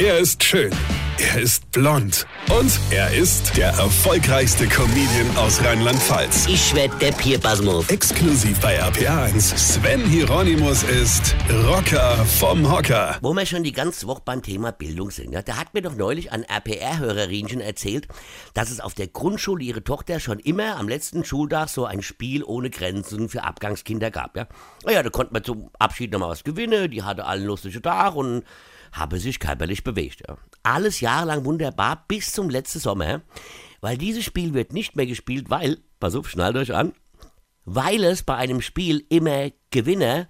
Er ist schön. Er ist blond. Und er ist der erfolgreichste Comedian aus Rheinland-Pfalz. Ich werd der Pierpasmus. Exklusiv bei RPA1. Sven Hieronymus ist Rocker vom Hocker. Wo wir schon die ganze Woche beim Thema Bildung sind, ja, da hat mir doch neulich ein RPR-Hörerinchen erzählt, dass es auf der Grundschule ihre Tochter schon immer am letzten Schultag so ein Spiel ohne Grenzen für Abgangskinder gab. Ja, naja, da konnte man zum Abschied nochmal was gewinnen, die hatte allen lustige Tag und habe sich körperlich bewegt. Alles jahrelang wunderbar bis zum letzten Sommer, weil dieses Spiel wird nicht mehr gespielt, weil, pass auf, schnallt euch an, weil es bei einem Spiel immer Gewinner,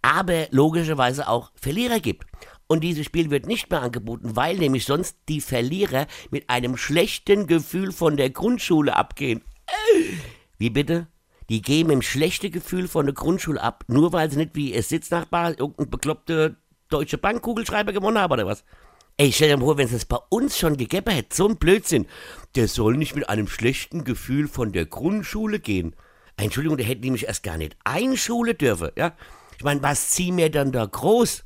aber logischerweise auch Verlierer gibt. Und dieses Spiel wird nicht mehr angeboten, weil nämlich sonst die Verlierer mit einem schlechten Gefühl von der Grundschule abgehen. Wie bitte? Die gehen mit einem schlechten Gefühl von der Grundschule ab, nur weil sie nicht wie ihr Sitznachbar irgendein bekloppte Deutsche Bank Kugelschreiber gewonnen haben oder was? Ey, stell dir mal vor, wenn es das bei uns schon gegeben hätte, so ein Blödsinn. Der soll nicht mit einem schlechten Gefühl von der Grundschule gehen. Entschuldigung, der hätte nämlich erst gar nicht einschulen dürfen, ja? Ich meine, was ziehen wir dann da groß?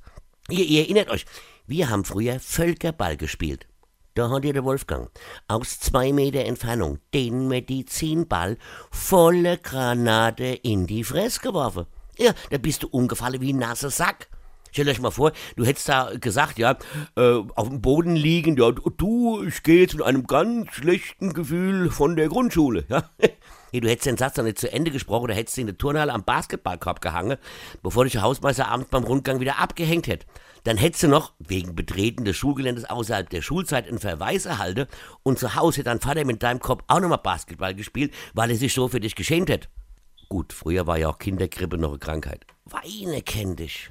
Ihr, ihr erinnert euch, wir haben früher Völkerball gespielt. Da hat ihr der Wolfgang aus zwei Meter Entfernung den Medizinball volle Granate in die Fresse geworfen. Ja, da bist du umgefallen wie ein nasser Sack. Stellt euch mal vor, du hättest da gesagt, ja, äh, auf dem Boden liegen, ja, du, ich gehe jetzt mit einem ganz schlechten Gefühl von der Grundschule, ja. Hey, du hättest den Satz noch nicht zu Ende gesprochen, oder hättest du in der Turnhalle am Basketballkorb gehangen, bevor dich der Hausmeister abends beim Rundgang wieder abgehängt hätte. Dann hättest du noch, wegen Betreten des Schulgeländes außerhalb der Schulzeit, einen Verweis erhalten und zu Hause hätte dein Vater mit deinem Kopf auch nochmal Basketball gespielt, weil er sich so für dich geschämt hätte. Gut, früher war ja auch Kindergrippe noch eine Krankheit. Weine kenn dich.